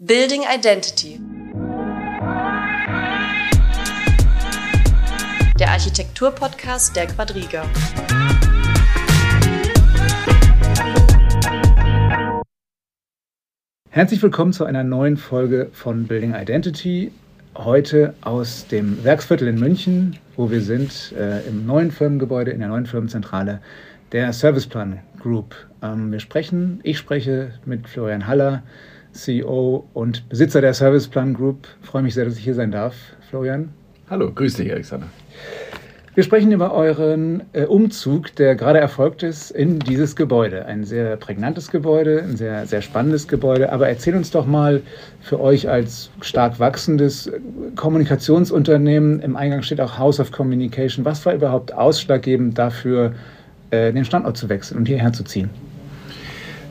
Building Identity. Der Architektur-Podcast der Quadriga. Herzlich willkommen zu einer neuen Folge von Building Identity. Heute aus dem Werksviertel in München, wo wir sind, äh, im neuen Firmengebäude, in der neuen Firmenzentrale der Serviceplan Group. Ähm, wir sprechen, ich spreche mit Florian Haller, CEO und Besitzer der Serviceplan Group. Ich freue mich sehr, dass ich hier sein darf, Florian. Hallo, grüß dich, Alexander. Wir sprechen über euren äh, Umzug, der gerade erfolgt ist in dieses Gebäude. Ein sehr prägnantes Gebäude, ein sehr, sehr spannendes Gebäude. Aber erzähl uns doch mal für euch als stark wachsendes Kommunikationsunternehmen, im Eingang steht auch House of Communication, was war überhaupt ausschlaggebend dafür, äh, den Standort zu wechseln und hierher zu ziehen?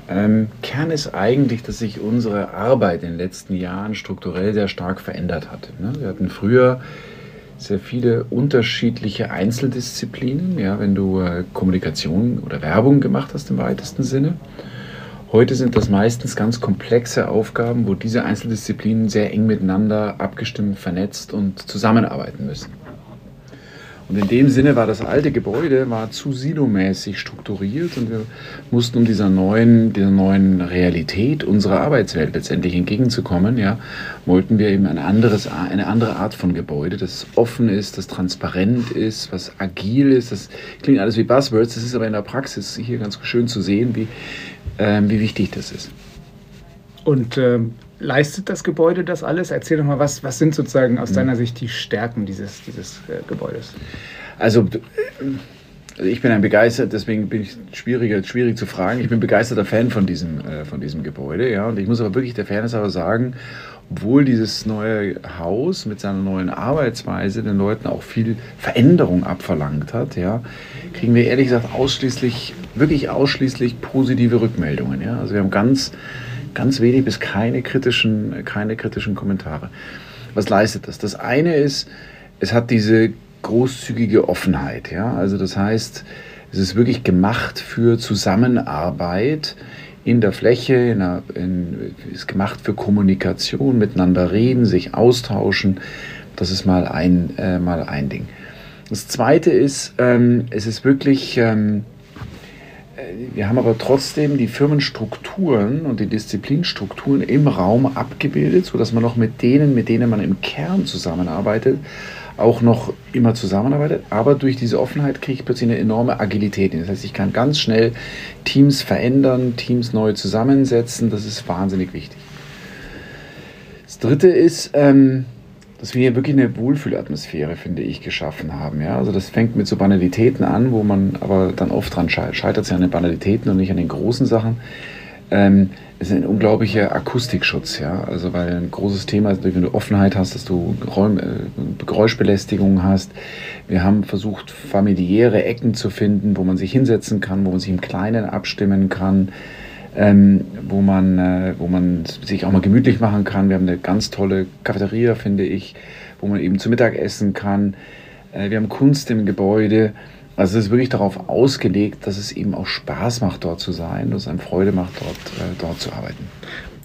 Ähm, Kern ist eigentlich, dass sich unsere Arbeit in den letzten Jahren strukturell sehr stark verändert hat. Ne? Wir hatten früher sehr viele unterschiedliche Einzeldisziplinen, ja, wenn du äh, Kommunikation oder Werbung gemacht hast im weitesten Sinne. Heute sind das meistens ganz komplexe Aufgaben, wo diese Einzeldisziplinen sehr eng miteinander abgestimmt, vernetzt und zusammenarbeiten müssen. Und in dem Sinne war das alte Gebäude war zu silomäßig strukturiert und wir mussten, um dieser neuen, dieser neuen Realität unserer Arbeitswelt letztendlich entgegenzukommen, ja, wollten wir eben ein anderes, eine andere Art von Gebäude, das offen ist, das transparent ist, was agil ist. Das klingt alles wie Buzzwords, das ist aber in der Praxis hier ganz schön zu sehen, wie, äh, wie wichtig das ist. Und ähm, leistet das Gebäude das alles? Erzähl doch mal, was, was sind sozusagen aus mhm. deiner Sicht die Stärken dieses, dieses äh, Gebäudes? Also, äh, also, ich bin ein begeistert, deswegen bin ich schwieriger, schwierig zu fragen. Ich bin begeisterter Fan von diesem, äh, von diesem Gebäude, ja. Und ich muss aber wirklich der Fairness aber sagen, obwohl dieses neue Haus mit seiner neuen Arbeitsweise den Leuten auch viel Veränderung abverlangt hat, ja, kriegen wir ehrlich gesagt ausschließlich, wirklich ausschließlich positive Rückmeldungen. Ja. Also wir haben ganz ganz wenig bis keine kritischen, keine kritischen Kommentare. Was leistet das? Das eine ist, es hat diese großzügige Offenheit. Ja? Also das heißt, es ist wirklich gemacht für Zusammenarbeit in der Fläche, in der, in, ist gemacht für Kommunikation, miteinander reden, sich austauschen. Das ist mal ein, äh, mal ein Ding. Das zweite ist, ähm, es ist wirklich ähm, wir haben aber trotzdem die Firmenstrukturen und die Disziplinstrukturen im Raum abgebildet, sodass man noch mit denen, mit denen man im Kern zusammenarbeitet, auch noch immer zusammenarbeitet. Aber durch diese Offenheit kriege ich plötzlich eine enorme Agilität. Das heißt, ich kann ganz schnell Teams verändern, Teams neu zusammensetzen. Das ist wahnsinnig wichtig. Das Dritte ist, ähm, dass wir hier wirklich eine Wohlfühlatmosphäre, finde ich, geschaffen haben. Ja? Also das fängt mit so Banalitäten an, wo man aber dann oft dran scheitert, scheitert es an den Banalitäten und nicht an den großen Sachen. Ähm, es ist ein unglaublicher Akustikschutz, ja. Also weil ein großes Thema ist, wenn du Offenheit hast, dass du Geräusch, äh, Geräuschbelästigung hast. Wir haben versucht, familiäre Ecken zu finden, wo man sich hinsetzen kann, wo man sich im Kleinen abstimmen kann ähm, wo, man, äh, wo man sich auch mal gemütlich machen kann. Wir haben eine ganz tolle Cafeteria, finde ich, wo man eben zu Mittag essen kann. Äh, wir haben Kunst im Gebäude. Also es ist wirklich darauf ausgelegt, dass es eben auch Spaß macht, dort zu sein, dass es einem Freude macht, dort, äh, dort zu arbeiten.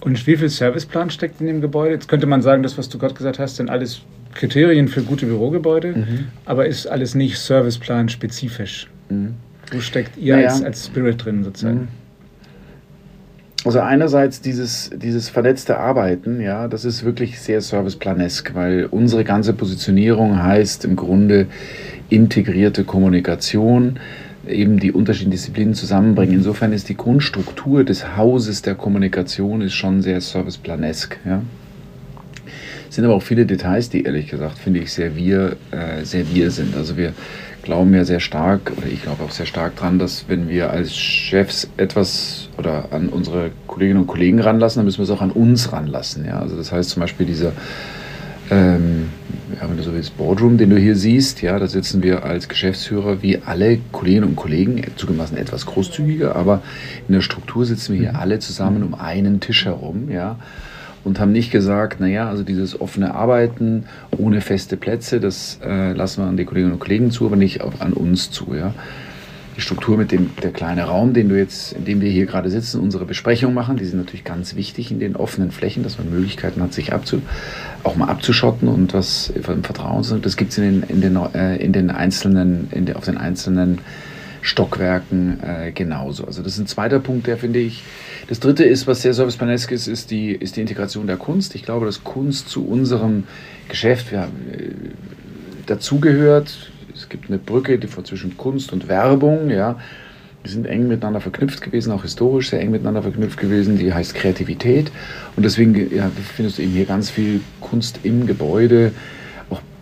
Und wie viel Serviceplan steckt in dem Gebäude? Jetzt könnte man sagen, das, was du gerade gesagt hast, sind alles Kriterien für gute Bürogebäude, mhm. aber ist alles nicht Serviceplan spezifisch. Mhm. Wo steckt ihr naja. als, als Spirit drin sozusagen? Mhm. Also einerseits dieses, dieses verletzte Arbeiten, ja, das ist wirklich sehr serviceplanesk, weil unsere ganze Positionierung heißt im Grunde integrierte Kommunikation, eben die unterschiedlichen Disziplinen zusammenbringen. Insofern ist die Grundstruktur des Hauses der Kommunikation ist schon sehr serviceplanesk, ja. Es sind aber auch viele Details, die ehrlich gesagt, finde ich, sehr wir, äh, sehr wir sind. Also wir glauben ja sehr stark, oder ich glaube auch sehr stark dran, dass wenn wir als Chefs etwas oder an unsere Kolleginnen und Kollegen ranlassen, dann müssen wir es auch an uns ranlassen. Ja? Also das heißt zum Beispiel dieser, ähm, ja, wenn du so willst, Boardroom, den du hier siehst, ja, da sitzen wir als Geschäftsführer wie alle Kolleginnen und Kollegen, zugemessen etwas großzügiger, aber in der Struktur sitzen wir hier mhm. alle zusammen um einen Tisch herum, ja und haben nicht gesagt, naja, also dieses offene Arbeiten ohne feste Plätze, das äh, lassen wir an die Kolleginnen und Kollegen zu, aber nicht an uns zu. Ja. die Struktur mit dem der kleine Raum, den du jetzt, in dem wir hier gerade sitzen, unsere Besprechung machen, die sind natürlich ganz wichtig in den offenen Flächen, dass man Möglichkeiten hat, sich abzu, auch mal abzuschotten und was im Vertrauen zu Das gibt es in den, in den, äh, in den einzelnen, in der, auf den einzelnen Stockwerken äh, genauso. Also das ist ein zweiter Punkt, der finde ich. Das dritte ist, was sehr serviceplanesk ist, ist die, ist die Integration der Kunst. Ich glaube, dass Kunst zu unserem Geschäft ja, äh, dazugehört. Es gibt eine Brücke die zwischen Kunst und Werbung, ja. Die sind eng miteinander verknüpft gewesen, auch historisch sehr eng miteinander verknüpft gewesen. Die heißt Kreativität. Und deswegen ja, findest du eben hier ganz viel Kunst im Gebäude,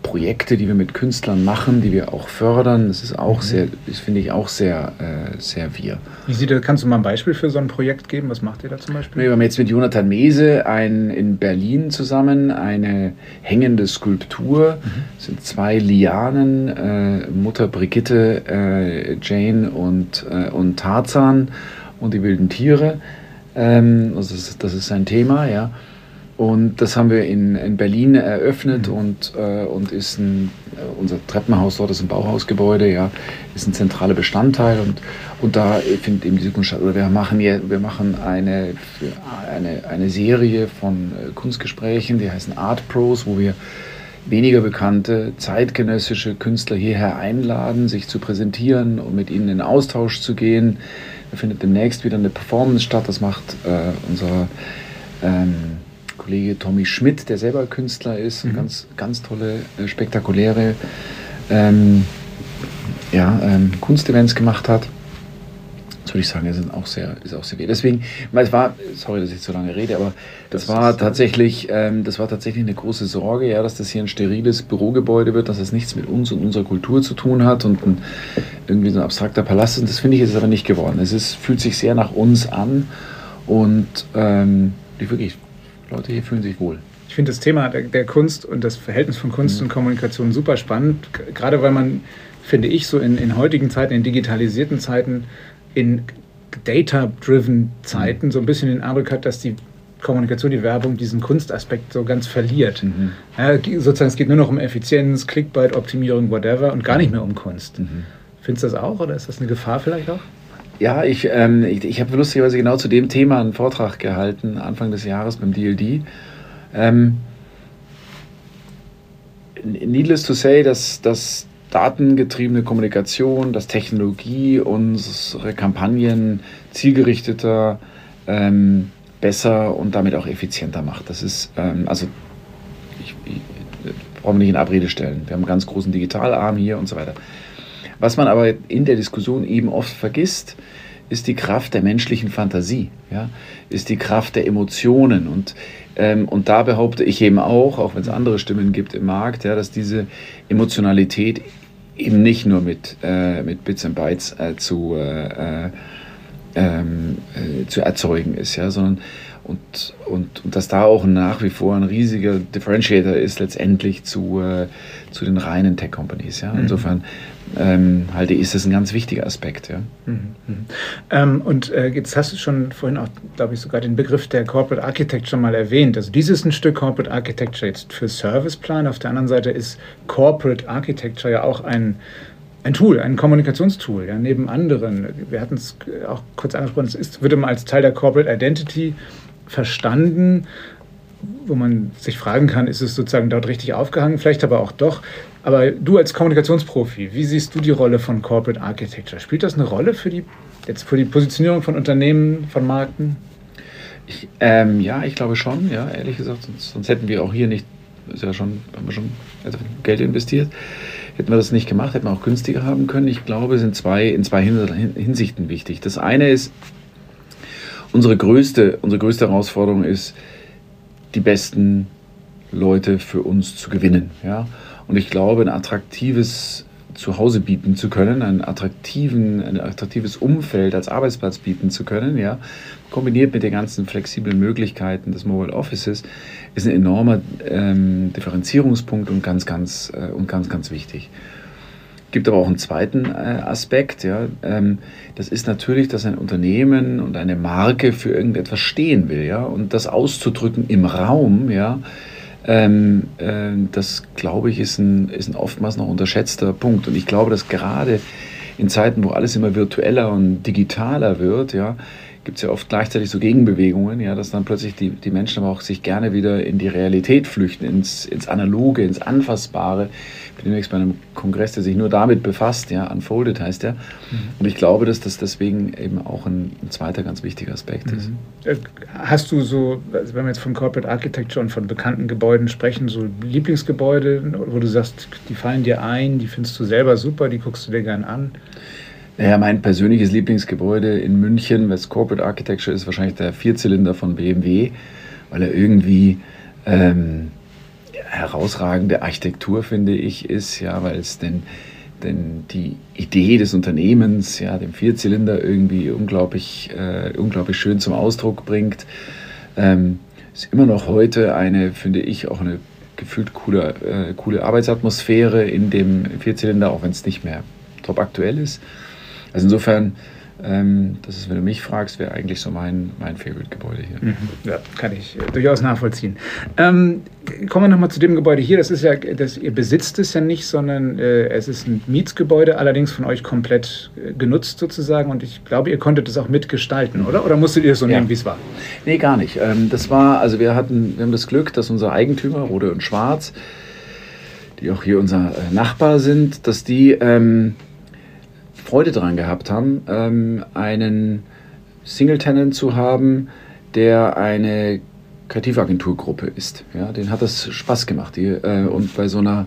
Projekte, die wir mit Künstlern machen, die wir auch fördern. Das ist auch mhm. sehr, das finde ich auch sehr, äh, sehr wir. Wie sieht das, kannst du mal ein Beispiel für so ein Projekt geben? Was macht ihr da zum Beispiel? Wir haben jetzt mit Jonathan Mese ein, in Berlin zusammen eine hängende Skulptur. Mhm. Das sind zwei Lianen, äh, Mutter Brigitte, äh, Jane und, äh, und Tarzan und die wilden Tiere. Ähm, also das, ist, das ist sein Thema, ja. Und das haben wir in, in Berlin eröffnet mhm. und, äh, und ist ein, äh, unser Treppenhaus dort ist ein Bauhausgebäude, ja, ist ein zentraler Bestandteil und, und da findet eben diese Kunst statt. Oder wir machen, hier, wir machen eine, eine, eine Serie von äh, Kunstgesprächen, die heißen Art Pros, wo wir weniger bekannte zeitgenössische Künstler hierher einladen, sich zu präsentieren und mit ihnen in Austausch zu gehen. Da findet demnächst wieder eine Performance statt, das macht äh, unser ähm, Kollege Tommy Schmidt, der selber Künstler ist, mhm. ganz, ganz tolle, äh, spektakuläre ähm, ja, ähm, Kunstevents gemacht hat. Das würde ich sagen, ist auch sehr, ist auch sehr weh. Deswegen, es war, sorry, dass ich so lange rede, aber das, das war tatsächlich, ähm, das war tatsächlich eine große Sorge, ja, dass das hier ein steriles Bürogebäude wird, dass es nichts mit uns und unserer Kultur zu tun hat und ein, irgendwie so ein abstrakter Palast ist. Und das finde ich ist aber nicht geworden. Es ist, fühlt sich sehr nach uns an und ähm, wirklich Leute hier fühlen sich wohl. Ich finde das Thema der, der, Kunst und das Verhältnis von Kunst mhm. und Kommunikation super spannend, gerade weil man, finde ich, so in, in heutigen Zeiten, in digitalisierten Zeiten, in data-driven Zeiten mhm. so ein bisschen den Eindruck hat, dass die Kommunikation, die Werbung diesen Kunstaspekt so ganz verliert. Mhm. Ja, sozusagen, es geht nur noch um Effizienz, Clickbait, Optimierung, whatever und gar nicht mehr um Kunst. Mhm. Findest du das auch oder ist das eine Gefahr vielleicht auch? Ja, ich, ähm, ich, ich habe lustigerweise genau zu dem Thema einen Vortrag gehalten, Anfang des Jahres beim DLD. Ähm, needless to say, dass, dass datengetriebene Kommunikation, dass Technologie unsere Kampagnen zielgerichteter, ähm, besser und damit auch effizienter macht. Das ist, ähm, also, ich, ich brauche mich nicht in Abrede stellen. Wir haben einen ganz großen Digitalarm hier und so weiter. Was man aber in der Diskussion eben oft vergisst, ist die Kraft der menschlichen Fantasie, ja? ist die Kraft der Emotionen. Und, ähm, und da behaupte ich eben auch, auch wenn es andere Stimmen gibt im Markt, ja, dass diese Emotionalität eben nicht nur mit, äh, mit Bits und Bytes äh, zu, äh, äh ähm, äh, zu erzeugen ist, ja, sondern und, und, und dass da auch nach wie vor ein riesiger Differentiator ist letztendlich zu, äh, zu den reinen Tech-Companies. Ja? Mhm. Insofern ähm, halte ich, ist das ein ganz wichtiger Aspekt. Ja? Mhm. mhm. Ähm, und äh, jetzt hast du schon vorhin auch, glaube ich, sogar den Begriff der Corporate Architecture mal erwähnt. Also dieses ist ein Stück Corporate Architecture jetzt für Serviceplan. Auf der anderen Seite ist Corporate Architecture ja auch ein ein Tool, ein Kommunikationstool, ja, neben anderen. Wir hatten es auch kurz angesprochen, es ist, wird immer als Teil der Corporate Identity verstanden, wo man sich fragen kann, ist es sozusagen dort richtig aufgehangen, vielleicht aber auch doch. Aber du als Kommunikationsprofi, wie siehst du die Rolle von Corporate Architecture? Spielt das eine Rolle für die, jetzt für die Positionierung von Unternehmen, von Marken? Ich, ähm, ja, ich glaube schon, ja, ehrlich gesagt, sonst, sonst, hätten wir auch hier nicht, ist ja schon, haben wir schon also Geld investiert. Hätten wir das nicht gemacht, hätten wir auch günstiger haben können. Ich glaube, es sind zwei, in zwei Hinsichten wichtig. Das eine ist, unsere größte, unsere größte Herausforderung ist, die besten Leute für uns zu gewinnen. Ja? Und ich glaube, ein attraktives Zuhause bieten zu können, einen attraktiven, ein attraktives Umfeld als Arbeitsplatz bieten zu können, ja, kombiniert mit den ganzen flexiblen Möglichkeiten des Mobile Offices, ist ein enormer ähm, Differenzierungspunkt und ganz, ganz, äh, und ganz, ganz wichtig gibt aber auch einen zweiten äh, Aspekt. Ja. Ähm, das ist natürlich, dass ein Unternehmen und eine Marke für irgendetwas stehen will. Ja. Und das auszudrücken im Raum, ja, ähm, äh, das glaube ich, ist ein, ist ein oftmals noch unterschätzter Punkt. Und ich glaube, dass gerade in Zeiten, wo alles immer virtueller und digitaler wird, ja, gibt es ja oft gleichzeitig so Gegenbewegungen, ja, dass dann plötzlich die, die Menschen aber auch sich gerne wieder in die Realität flüchten, ins, ins Analoge, ins Anfassbare. Ich bin demnächst bei einem Kongress, der sich nur damit befasst, ja, Unfolded heißt der. Mhm. Und ich glaube, dass das deswegen eben auch ein, ein zweiter ganz wichtiger Aspekt ist. Mhm. Äh, hast du so, also wenn wir jetzt von Corporate Architecture und von bekannten Gebäuden sprechen, so Lieblingsgebäude, wo du sagst, die fallen dir ein, die findest du selber super, die guckst du dir gern an? Naja, mein persönliches Lieblingsgebäude in München, was Corporate Architecture ist, wahrscheinlich der Vierzylinder von BMW, weil er irgendwie ähm, herausragende Architektur, finde ich, ist, ja, weil es denn, denn die Idee des Unternehmens, ja, den Vierzylinder irgendwie unglaublich, äh, unglaublich schön zum Ausdruck bringt. Ähm, ist immer noch heute eine, finde ich, auch eine gefühlt coole, äh, coole Arbeitsatmosphäre in dem Vierzylinder, auch wenn es nicht mehr top aktuell ist. Also insofern, ähm, das ist, wenn du mich fragst, wäre eigentlich so mein, mein Favorite-Gebäude hier. Mhm. Ja, kann ich äh, durchaus nachvollziehen. Ähm, kommen wir nochmal zu dem Gebäude hier. Das ist ja, das, ihr besitzt es ja nicht, sondern äh, es ist ein Mietsgebäude, allerdings von euch komplett äh, genutzt sozusagen. Und ich glaube, ihr konntet es auch mitgestalten, oder? Oder musstet ihr es so ja. nehmen, wie es war? Nee, gar nicht. Ähm, das war, also wir hatten, wir haben das Glück, dass unser Eigentümer, Rode und Schwarz, die auch hier unser äh, Nachbar sind, dass die ähm, Freude daran gehabt haben, ähm, einen Single-Tenant zu haben, der eine Kreativagenturgruppe ist. Ja, den hat das Spaß gemacht. Die, äh, und bei so einer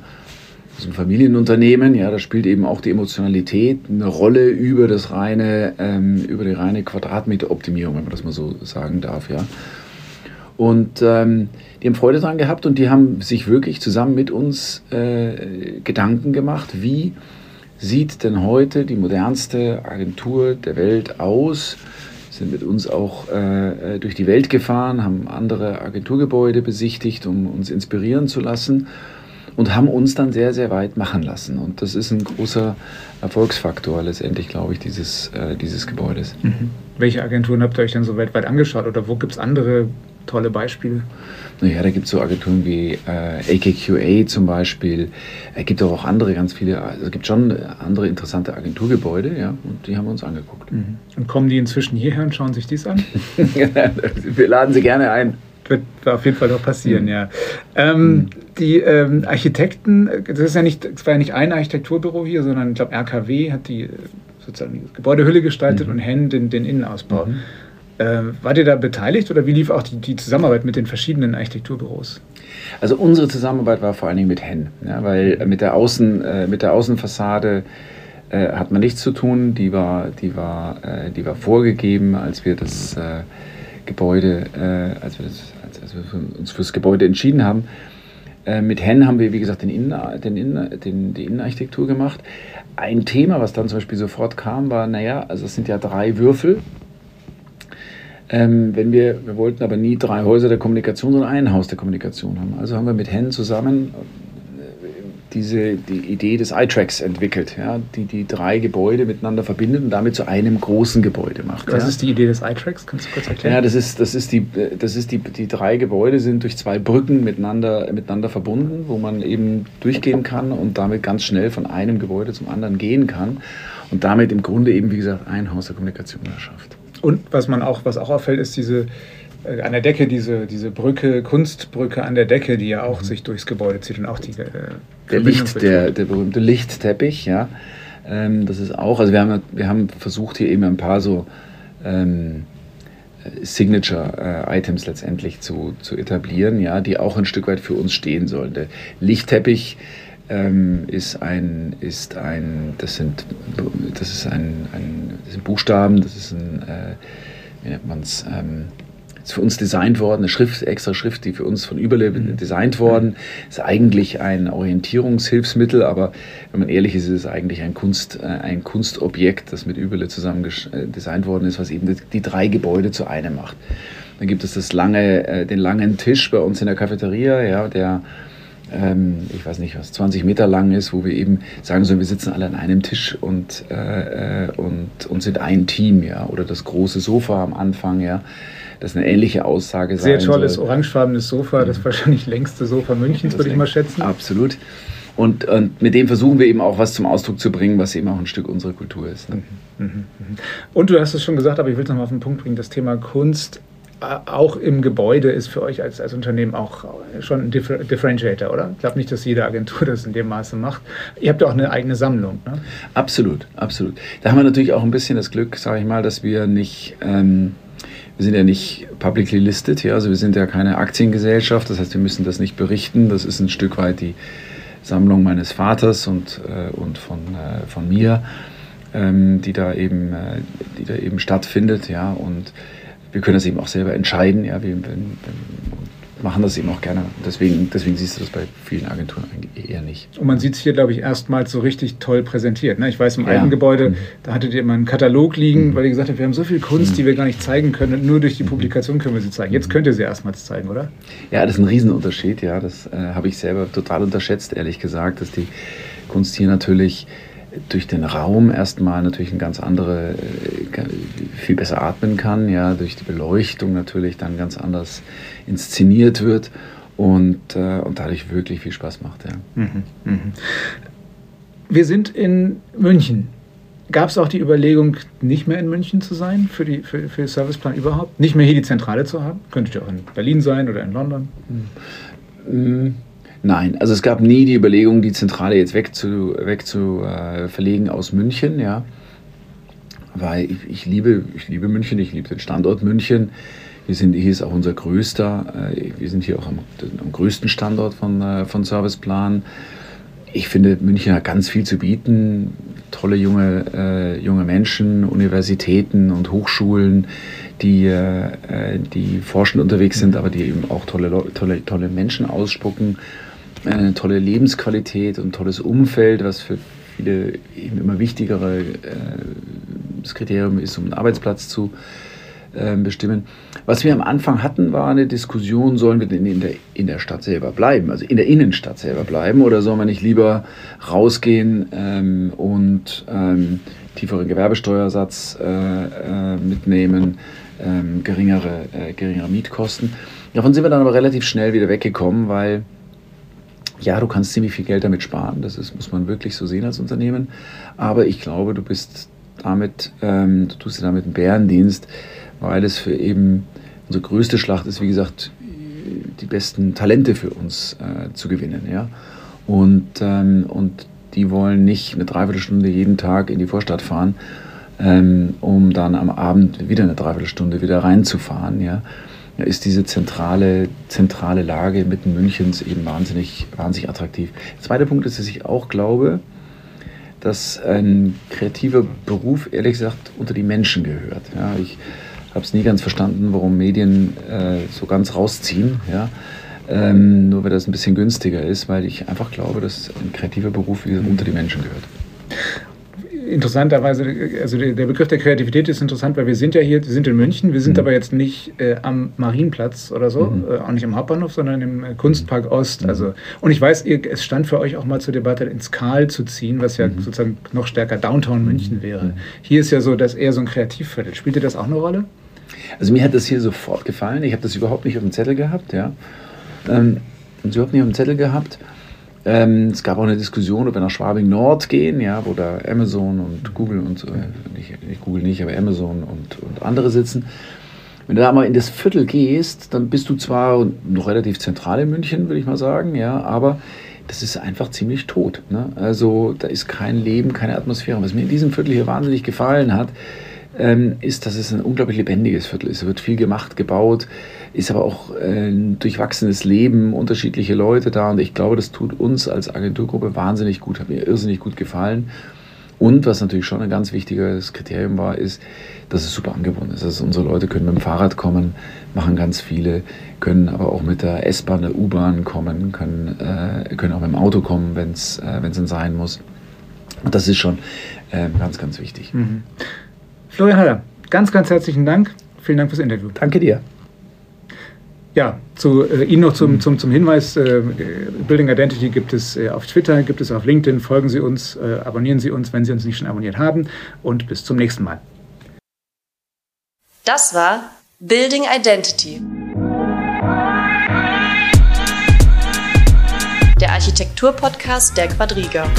so einem Familienunternehmen, ja, da spielt eben auch die Emotionalität eine Rolle über das reine, ähm, über die reine Quadratmeteroptimierung, wenn man das mal so sagen darf, ja. Und ähm, die haben Freude daran gehabt und die haben sich wirklich zusammen mit uns äh, Gedanken gemacht, wie sieht denn heute die modernste Agentur der Welt aus? Sind mit uns auch äh, durch die Welt gefahren, haben andere Agenturgebäude besichtigt, um uns inspirieren zu lassen und haben uns dann sehr, sehr weit machen lassen. Und das ist ein großer Erfolgsfaktor letztendlich, glaube ich, dieses, äh, dieses Gebäudes. Mhm. Welche Agenturen habt ihr euch denn so weltweit angeschaut oder wo gibt es andere tolle Beispiele? Naja, da gibt es so Agenturen wie äh, AKQA zum Beispiel. Es gibt auch andere ganz viele, also es gibt schon andere interessante Agenturgebäude, ja, und die haben wir uns angeguckt. Mhm. Und kommen die inzwischen hierher und schauen sich dies an? wir laden sie gerne ein. Wird auf jeden Fall noch passieren, mhm. ja. Ähm, mhm. Die ähm, Architekten, das ist ja nicht, es war ja nicht ein Architekturbüro hier, sondern ich glaube RKW hat die sozusagen die Gebäudehülle gestaltet mhm. und Hen den, den Innenausbau. Mhm. Äh, wart ihr da beteiligt oder wie lief auch die, die, Zusammenarbeit mit den verschiedenen Architekturbüros? Also unsere Zusammenarbeit war vor allen Dingen mit Hen, ja, weil mit der, Außen, äh, mit der Außenfassade äh, hat man nichts zu tun. Die war, die war, äh, die war vorgegeben, als wir das äh, Gebäude, äh, als wir, das, als wir uns fürs Gebäude entschieden haben. mit Hen haben wir, wie gesagt, den Innen, den Innen, den, die Innenarchitektur gemacht. Ein Thema, was dann zum Beispiel sofort kam, war, naja, also es sind ja drei Würfel ähm, wenn wir, wir wollten aber nie drei Häuser der Kommunikation, sondern ein Haus der Kommunikation haben. Also haben wir mit Hen zusammen äh, diese, die Idee des iTracks entwickelt, ja, die die drei Gebäude miteinander verbindet und damit zu einem großen Gebäude macht. Was ja. ist die Idee des iTracks? Kannst du kurz erklären? Ja, das ist, das ist die, das ist die, die drei Gebäude sind durch zwei Brücken miteinander, miteinander verbunden, wo man eben durchgehen kann und damit ganz schnell von einem Gebäude zum anderen gehen kann und damit im Grunde eben, wie gesagt, ein Haus der Kommunikation erschafft. Und was man auch, was auch auffällt, ist diese äh, an der Decke diese, diese Brücke, Kunstbrücke an der Decke, die ja auch mhm. sich durchs Gebäude zieht und auch die äh, der Licht, der, der berühmte Lichtteppich, ja. Ähm, das ist auch, also wir haben, wir haben versucht hier eben ein paar so ähm, Signature-Items äh, letztendlich zu, zu etablieren, ja, die auch ein Stück weit für uns stehen sollen. Der Lichtteppich ähm, ist ein, ist ein, das sind, das ist ein, ein das sind Buchstaben, das ist ein, äh, wie nennt man es, ähm, ist für uns designt worden, eine Schrift, extra Schrift, die für uns von Überlebe mhm. designt worden, ist eigentlich ein Orientierungshilfsmittel, aber wenn man ehrlich ist, ist es eigentlich ein, Kunst, äh, ein Kunstobjekt, das mit Überle zusammen äh, designt worden ist, was eben die, drei Gebäude zu einem macht. Dann gibt es das lange, äh, den langen Tisch bei uns in der Cafeteria, ja, der ähm, ich weiß nicht was, 20 Meter lang ist, wo wir eben sagen sollen, wir sitzen alle an einem Tisch und, äh, äh, und, und sind ein Team, ja. Oder das große Sofa am Anfang, ja. Das ist eine ähnliche Aussage Sehr tolles, soll. orangefarbenes Sofa, das wahrscheinlich längste Sofa Münchens, würde ich mal schätzen. Absolut. Und, und mit dem versuchen wir eben auch was zum Ausdruck zu bringen, was eben auch ein Stück unserer Kultur ist. Ne? Mhm, mhm, mhm. Und du hast es schon gesagt, aber ich will es nochmal auf den Punkt bringen, das Thema Kunst auch im Gebäude ist für euch als, als Unternehmen auch schon ein Differ Differentiator, oder? Ich glaube nicht, dass jede Agentur das in dem Maße macht. Ihr habt ja auch eine eigene Sammlung, ne? Absolut, absolut. Da haben wir natürlich auch ein bisschen das Glück, sage ich mal, dass wir nicht... Ähm, wir sind ja nicht publicly listed, ja, also wir sind ja keine Aktiengesellschaft, das heißt, wir müssen das nicht berichten. Das ist ein Stück weit die Sammlung meines Vaters und, äh, und von, äh, von mir, ähm, die, da eben, äh, die da eben stattfindet, ja, und wir können das eben auch selber entscheiden. Ja, wir, wir, wir machen das eben auch gerne. Deswegen, deswegen siehst du das bei vielen Agenturen eher nicht. Und man sieht es hier, glaube ich, erstmals so richtig toll präsentiert. Ne? Ich weiß, im ja. alten Gebäude, mhm. da hattet ihr immer einen Katalog liegen, mhm. weil ihr gesagt habt, wir haben so viel Kunst, mhm. die wir gar nicht zeigen können. Und nur durch die mhm. Publikation können wir sie zeigen. Jetzt könnt ihr sie erstmals zeigen, oder? Ja, das ist ein Riesenunterschied. Ja, das äh, habe ich selber total unterschätzt, ehrlich gesagt, dass die Kunst hier natürlich durch den Raum erstmal natürlich ein ganz andere, äh, viel besser atmen kann, ja, durch die Beleuchtung natürlich dann ganz anders inszeniert wird und, äh, und dadurch wirklich viel Spaß macht. Ja. Mhm, mh. Wir sind in München. Gab es auch die Überlegung, nicht mehr in München zu sein für, die, für, für den Serviceplan überhaupt? Nicht mehr hier die Zentrale zu haben? Könnte ja auch in Berlin sein oder in London? Mhm. Nein, also es gab nie die Überlegung, die Zentrale jetzt weg zu, weg zu äh, verlegen aus München, ja. Weil ich, ich, liebe, ich liebe München, ich liebe den Standort München. Wir sind, hier ist auch unser größter, äh, wir sind hier auch am, am größten Standort von, äh, von Serviceplan. Ich finde, München hat ganz viel zu bieten. Tolle junge, äh, junge Menschen, Universitäten und Hochschulen, die, äh, die forschend unterwegs sind, aber die eben auch tolle, tolle, tolle Menschen ausspucken eine tolle Lebensqualität und tolles Umfeld, was für viele eben immer wichtigere äh, das Kriterium ist, um einen Arbeitsplatz zu äh, bestimmen. Was wir am Anfang hatten, war eine Diskussion, sollen wir denn in der, in der Stadt selber bleiben, also in der Innenstadt selber bleiben, oder sollen wir nicht lieber rausgehen ähm, und ähm, tieferen Gewerbesteuersatz äh, äh mitnehmen, ähm, geringere, äh, geringere Mietkosten. Davon sind wir dann aber relativ schnell wieder weggekommen, weil ja, du kannst ziemlich viel Geld damit sparen, das ist, muss man wirklich so sehen als Unternehmen. Aber ich glaube, du bist damit, ähm, du tust dir damit einen Bärendienst, weil es für eben unsere größte Schlacht ist, wie gesagt, die besten Talente für uns äh, zu gewinnen. Ja? Und, ähm, und die wollen nicht eine Dreiviertelstunde jeden Tag in die Vorstadt fahren, ähm, um dann am Abend wieder eine Dreiviertelstunde wieder reinzufahren. Ja? Ist diese zentrale, zentrale Lage mitten Münchens eben wahnsinnig, wahnsinnig attraktiv. Der zweite Punkt ist, dass ich auch glaube, dass ein kreativer Beruf, ehrlich gesagt, unter die Menschen gehört. Ja, ich habe es nie ganz verstanden, warum Medien äh, so ganz rausziehen. Ja. Ähm, nur weil das ein bisschen günstiger ist, weil ich einfach glaube, dass ein kreativer Beruf unter die Menschen gehört interessanterweise, also der Begriff der Kreativität ist interessant, weil wir sind ja hier, wir sind in München, wir sind mhm. aber jetzt nicht äh, am Marienplatz oder so, mhm. äh, auch nicht am Hauptbahnhof, sondern im äh, Kunstpark Ost. Mhm. Also, und ich weiß, ihr, es stand für euch auch mal zur Debatte, ins Karl zu ziehen, was ja mhm. sozusagen noch stärker Downtown München mhm. wäre. Hier ist ja so, dass eher so ein Kreativviertel. Spielt dir das auch eine Rolle? Also mir hat das hier sofort gefallen. Ich habe das überhaupt nicht auf dem Zettel gehabt, ja. Ähm, überhaupt nicht auf dem Zettel gehabt. Ähm, es gab auch eine Diskussion, ob wir nach Schwabing Nord gehen, ja, wo da Amazon und Google und äh, nicht, nicht, Google nicht, aber Amazon und, und andere sitzen. Wenn du da mal in das Viertel gehst, dann bist du zwar noch relativ zentral in München, würde ich mal sagen, ja, aber das ist einfach ziemlich tot. Ne? Also da ist kein Leben, keine Atmosphäre. Was mir in diesem Viertel hier wahnsinnig gefallen hat, ähm, ist, dass es ein unglaublich lebendiges Viertel ist. Es wird viel gemacht, gebaut ist aber auch äh, ein durchwachsenes Leben, unterschiedliche Leute da und ich glaube, das tut uns als Agenturgruppe wahnsinnig gut, hat mir irrsinnig gut gefallen. Und was natürlich schon ein ganz wichtiges Kriterium war, ist, dass es super angebunden ist. Also unsere Leute können mit dem Fahrrad kommen, machen ganz viele, können aber auch mit der S-Bahn, der U-Bahn kommen, können, äh, können auch mit dem Auto kommen, wenn es äh, denn sein muss. Und das ist schon äh, ganz, ganz wichtig. Mhm. Florian Haller, ganz, ganz herzlichen Dank. Vielen Dank fürs Interview. Danke dir. Ja, zu äh, Ihnen noch zum, zum, zum Hinweis, äh, Building Identity gibt es äh, auf Twitter, gibt es auf LinkedIn, folgen Sie uns, äh, abonnieren Sie uns, wenn Sie uns nicht schon abonniert haben und bis zum nächsten Mal. Das war Building Identity. Der Architektur-Podcast der Quadriga.